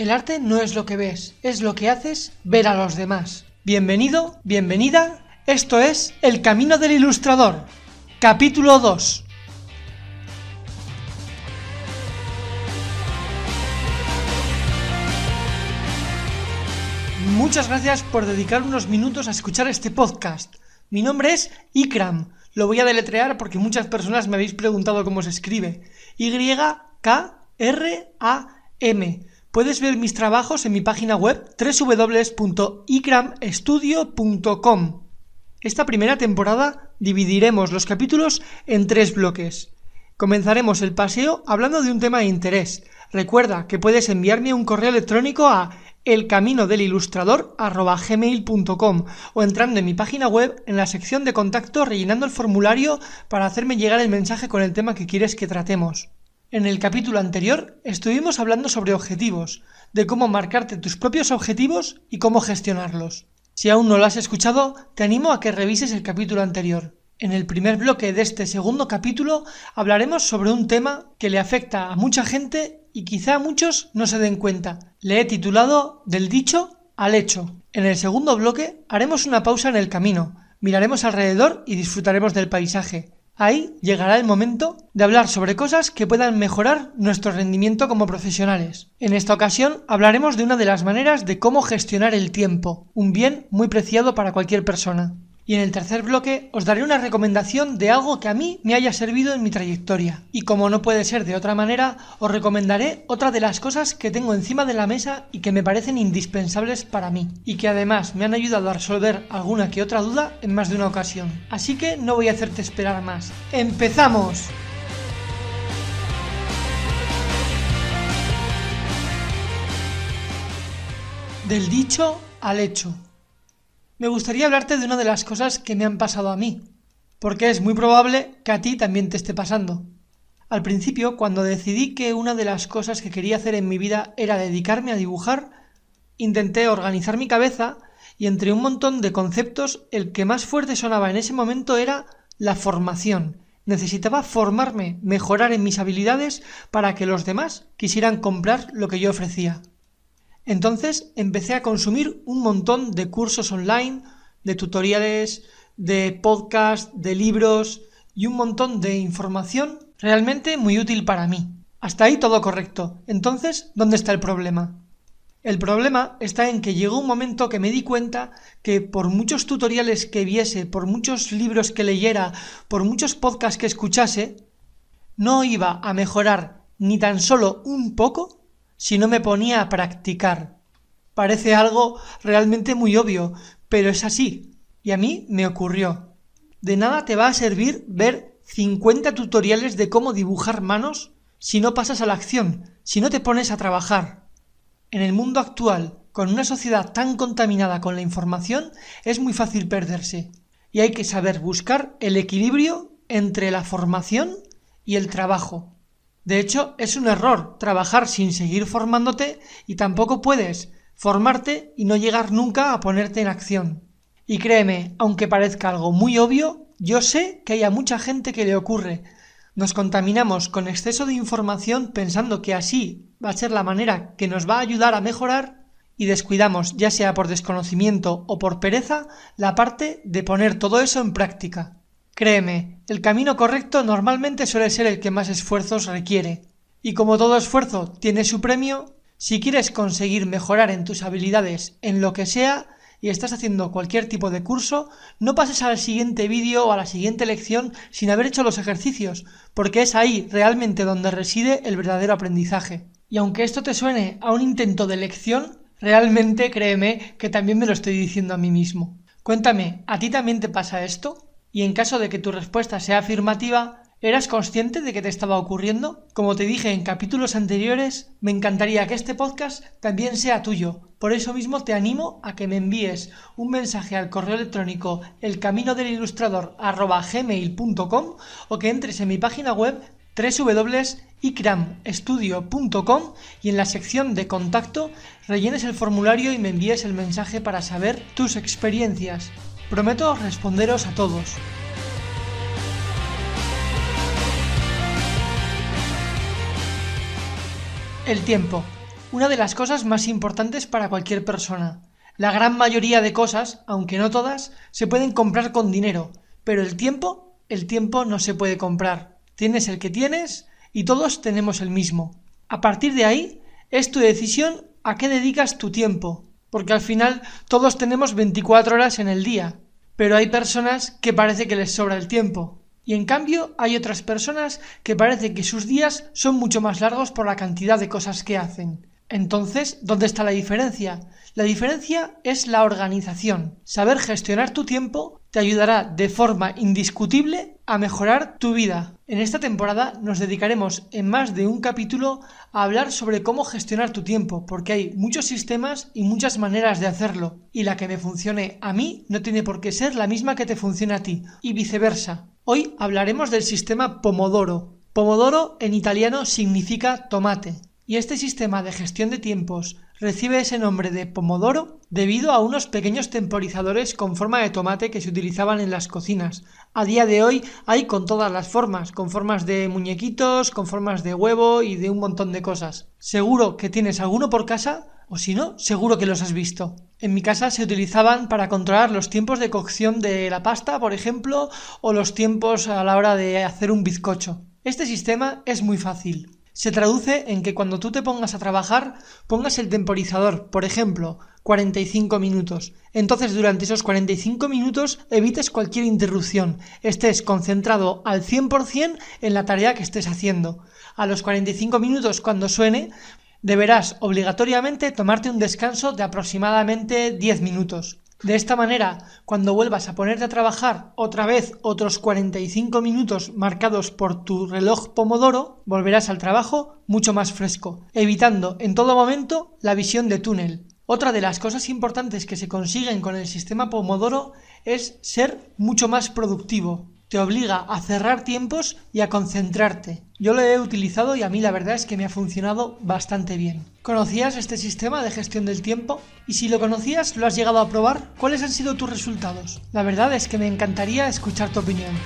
El arte no es lo que ves, es lo que haces ver a los demás. Bienvenido, bienvenida, esto es El Camino del Ilustrador, capítulo 2. Muchas gracias por dedicar unos minutos a escuchar este podcast. Mi nombre es Ikram. Lo voy a deletrear porque muchas personas me habéis preguntado cómo se escribe. Y-K-R-A-M. Puedes ver mis trabajos en mi página web www.ikramstudio.com. Esta primera temporada dividiremos los capítulos en tres bloques. Comenzaremos el paseo hablando de un tema de interés. Recuerda que puedes enviarme un correo electrónico a elcaminodelilustrador.gmail.com o entrando en mi página web en la sección de contacto rellenando el formulario para hacerme llegar el mensaje con el tema que quieres que tratemos. En el capítulo anterior estuvimos hablando sobre objetivos, de cómo marcarte tus propios objetivos y cómo gestionarlos. Si aún no lo has escuchado, te animo a que revises el capítulo anterior. En el primer bloque de este segundo capítulo hablaremos sobre un tema que le afecta a mucha gente y quizá a muchos no se den cuenta. Le he titulado Del dicho al hecho. En el segundo bloque haremos una pausa en el camino, miraremos alrededor y disfrutaremos del paisaje. Ahí llegará el momento de hablar sobre cosas que puedan mejorar nuestro rendimiento como profesionales. En esta ocasión hablaremos de una de las maneras de cómo gestionar el tiempo, un bien muy preciado para cualquier persona. Y en el tercer bloque os daré una recomendación de algo que a mí me haya servido en mi trayectoria. Y como no puede ser de otra manera, os recomendaré otra de las cosas que tengo encima de la mesa y que me parecen indispensables para mí. Y que además me han ayudado a resolver alguna que otra duda en más de una ocasión. Así que no voy a hacerte esperar más. ¡Empezamos! Del dicho al hecho me gustaría hablarte de una de las cosas que me han pasado a mí, porque es muy probable que a ti también te esté pasando. Al principio, cuando decidí que una de las cosas que quería hacer en mi vida era dedicarme a dibujar, intenté organizar mi cabeza y entre un montón de conceptos el que más fuerte sonaba en ese momento era la formación. Necesitaba formarme, mejorar en mis habilidades para que los demás quisieran comprar lo que yo ofrecía. Entonces empecé a consumir un montón de cursos online, de tutoriales, de podcasts, de libros y un montón de información realmente muy útil para mí. Hasta ahí todo correcto. Entonces, ¿dónde está el problema? El problema está en que llegó un momento que me di cuenta que por muchos tutoriales que viese, por muchos libros que leyera, por muchos podcasts que escuchase, no iba a mejorar ni tan solo un poco si no me ponía a practicar. Parece algo realmente muy obvio, pero es así. Y a mí me ocurrió. De nada te va a servir ver 50 tutoriales de cómo dibujar manos si no pasas a la acción, si no te pones a trabajar. En el mundo actual, con una sociedad tan contaminada con la información, es muy fácil perderse. Y hay que saber buscar el equilibrio entre la formación y el trabajo. De hecho, es un error trabajar sin seguir formándote y tampoco puedes formarte y no llegar nunca a ponerte en acción. Y créeme, aunque parezca algo muy obvio, yo sé que hay a mucha gente que le ocurre. Nos contaminamos con exceso de información pensando que así va a ser la manera que nos va a ayudar a mejorar y descuidamos, ya sea por desconocimiento o por pereza, la parte de poner todo eso en práctica. Créeme, el camino correcto normalmente suele ser el que más esfuerzos requiere. Y como todo esfuerzo tiene su premio, si quieres conseguir mejorar en tus habilidades en lo que sea y estás haciendo cualquier tipo de curso, no pases al siguiente vídeo o a la siguiente lección sin haber hecho los ejercicios, porque es ahí realmente donde reside el verdadero aprendizaje. Y aunque esto te suene a un intento de lección, realmente créeme que también me lo estoy diciendo a mí mismo. Cuéntame, ¿a ti también te pasa esto? Y en caso de que tu respuesta sea afirmativa, ¿eras consciente de que te estaba ocurriendo? Como te dije en capítulos anteriores, me encantaría que este podcast también sea tuyo. Por eso mismo te animo a que me envíes un mensaje al correo electrónico elcaminodelilustrador.gmail.com o que entres en mi página web www.icramstudio.com y en la sección de contacto rellenes el formulario y me envíes el mensaje para saber tus experiencias. Prometo responderos a todos. El tiempo. una de las cosas más importantes para cualquier persona. La gran mayoría de cosas, aunque no todas, se pueden comprar con dinero, pero el tiempo, el tiempo no se puede comprar. Tienes el que tienes y todos tenemos el mismo. A partir de ahí, es tu decisión a qué dedicas tu tiempo, porque al final todos tenemos 24 horas en el día, pero hay personas que parece que les sobra el tiempo. Y en cambio hay otras personas que parece que sus días son mucho más largos por la cantidad de cosas que hacen. Entonces, ¿dónde está la diferencia? La diferencia es la organización. Saber gestionar tu tiempo te ayudará de forma indiscutible a mejorar tu vida. En esta temporada nos dedicaremos en más de un capítulo a hablar sobre cómo gestionar tu tiempo, porque hay muchos sistemas y muchas maneras de hacerlo, y la que me funcione a mí no tiene por qué ser la misma que te funcione a ti, y viceversa. Hoy hablaremos del sistema Pomodoro. Pomodoro en italiano significa tomate y este sistema de gestión de tiempos recibe ese nombre de pomodoro debido a unos pequeños temporizadores con forma de tomate que se utilizaban en las cocinas. A día de hoy hay con todas las formas, con formas de muñequitos, con formas de huevo y de un montón de cosas. Seguro que tienes alguno por casa o si no, seguro que los has visto. En mi casa se utilizaban para controlar los tiempos de cocción de la pasta, por ejemplo, o los tiempos a la hora de hacer un bizcocho. Este sistema es muy fácil se traduce en que cuando tú te pongas a trabajar pongas el temporizador, por ejemplo, 45 minutos. Entonces durante esos 45 minutos evites cualquier interrupción, estés concentrado al 100% en la tarea que estés haciendo. A los 45 minutos cuando suene, deberás obligatoriamente tomarte un descanso de aproximadamente 10 minutos. De esta manera, cuando vuelvas a ponerte a trabajar otra vez otros 45 minutos marcados por tu reloj Pomodoro, volverás al trabajo mucho más fresco, evitando en todo momento la visión de túnel. Otra de las cosas importantes que se consiguen con el sistema Pomodoro es ser mucho más productivo, te obliga a cerrar tiempos y a concentrarte. Yo lo he utilizado y a mí la verdad es que me ha funcionado bastante bien. ¿Conocías este sistema de gestión del tiempo? Y si lo conocías, ¿lo has llegado a probar? ¿Cuáles han sido tus resultados? La verdad es que me encantaría escuchar tu opinión.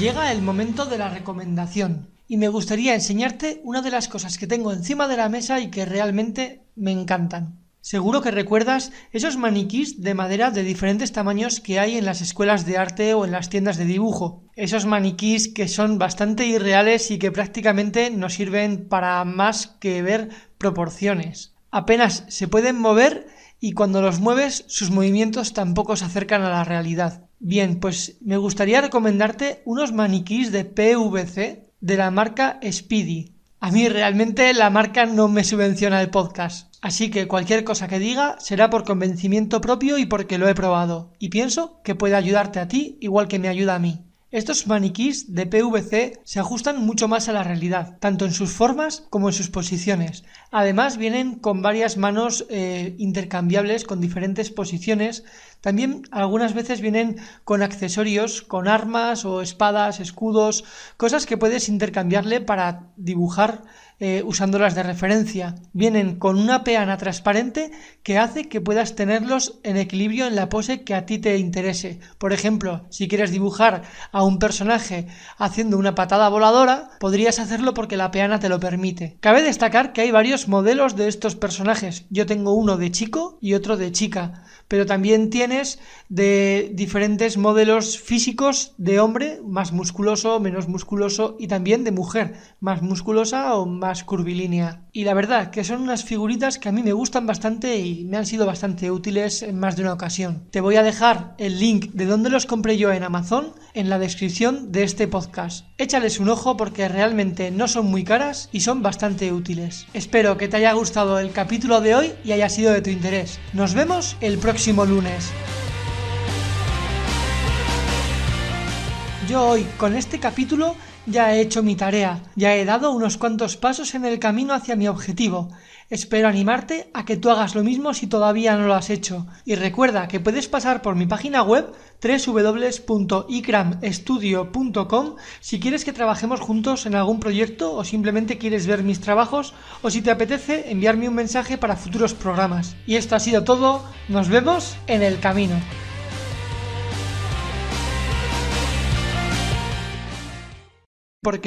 Llega el momento de la recomendación y me gustaría enseñarte una de las cosas que tengo encima de la mesa y que realmente me encantan. Seguro que recuerdas esos maniquís de madera de diferentes tamaños que hay en las escuelas de arte o en las tiendas de dibujo. Esos maniquís que son bastante irreales y que prácticamente no sirven para más que ver proporciones. Apenas se pueden mover y cuando los mueves sus movimientos tampoco se acercan a la realidad. Bien, pues me gustaría recomendarte unos maniquís de PVC de la marca Speedy. A mí realmente la marca no me subvenciona el podcast, así que cualquier cosa que diga será por convencimiento propio y porque lo he probado, y pienso que puede ayudarte a ti igual que me ayuda a mí. Estos maniquís de PVC se ajustan mucho más a la realidad, tanto en sus formas como en sus posiciones. Además vienen con varias manos eh, intercambiables con diferentes posiciones. También algunas veces vienen con accesorios, con armas o espadas, escudos, cosas que puedes intercambiarle para dibujar eh, usándolas de referencia. Vienen con una peana transparente que hace que puedas tenerlos en equilibrio en la pose que a ti te interese. Por ejemplo, si quieres dibujar a un personaje haciendo una patada voladora, podrías hacerlo porque la peana te lo permite. Cabe destacar que hay varios modelos de estos personajes. Yo tengo uno de chico y otro de chica pero también tienes de diferentes modelos físicos de hombre, más musculoso, menos musculoso, y también de mujer, más musculosa o más curvilínea. Y la verdad que son unas figuritas que a mí me gustan bastante y me han sido bastante útiles en más de una ocasión. Te voy a dejar el link de donde los compré yo en Amazon en la descripción de este podcast. Échales un ojo porque realmente no son muy caras y son bastante útiles. Espero que te haya gustado el capítulo de hoy y haya sido de tu interés. Nos vemos el próximo lunes. Yo hoy con este capítulo ya he hecho mi tarea, ya he dado unos cuantos pasos en el camino hacia mi objetivo. Espero animarte a que tú hagas lo mismo si todavía no lo has hecho. Y recuerda que puedes pasar por mi página web www.icramstudio.com si quieres que trabajemos juntos en algún proyecto o simplemente quieres ver mis trabajos o si te apetece enviarme un mensaje para futuros programas. Y esto ha sido todo, nos vemos en el camino. Porque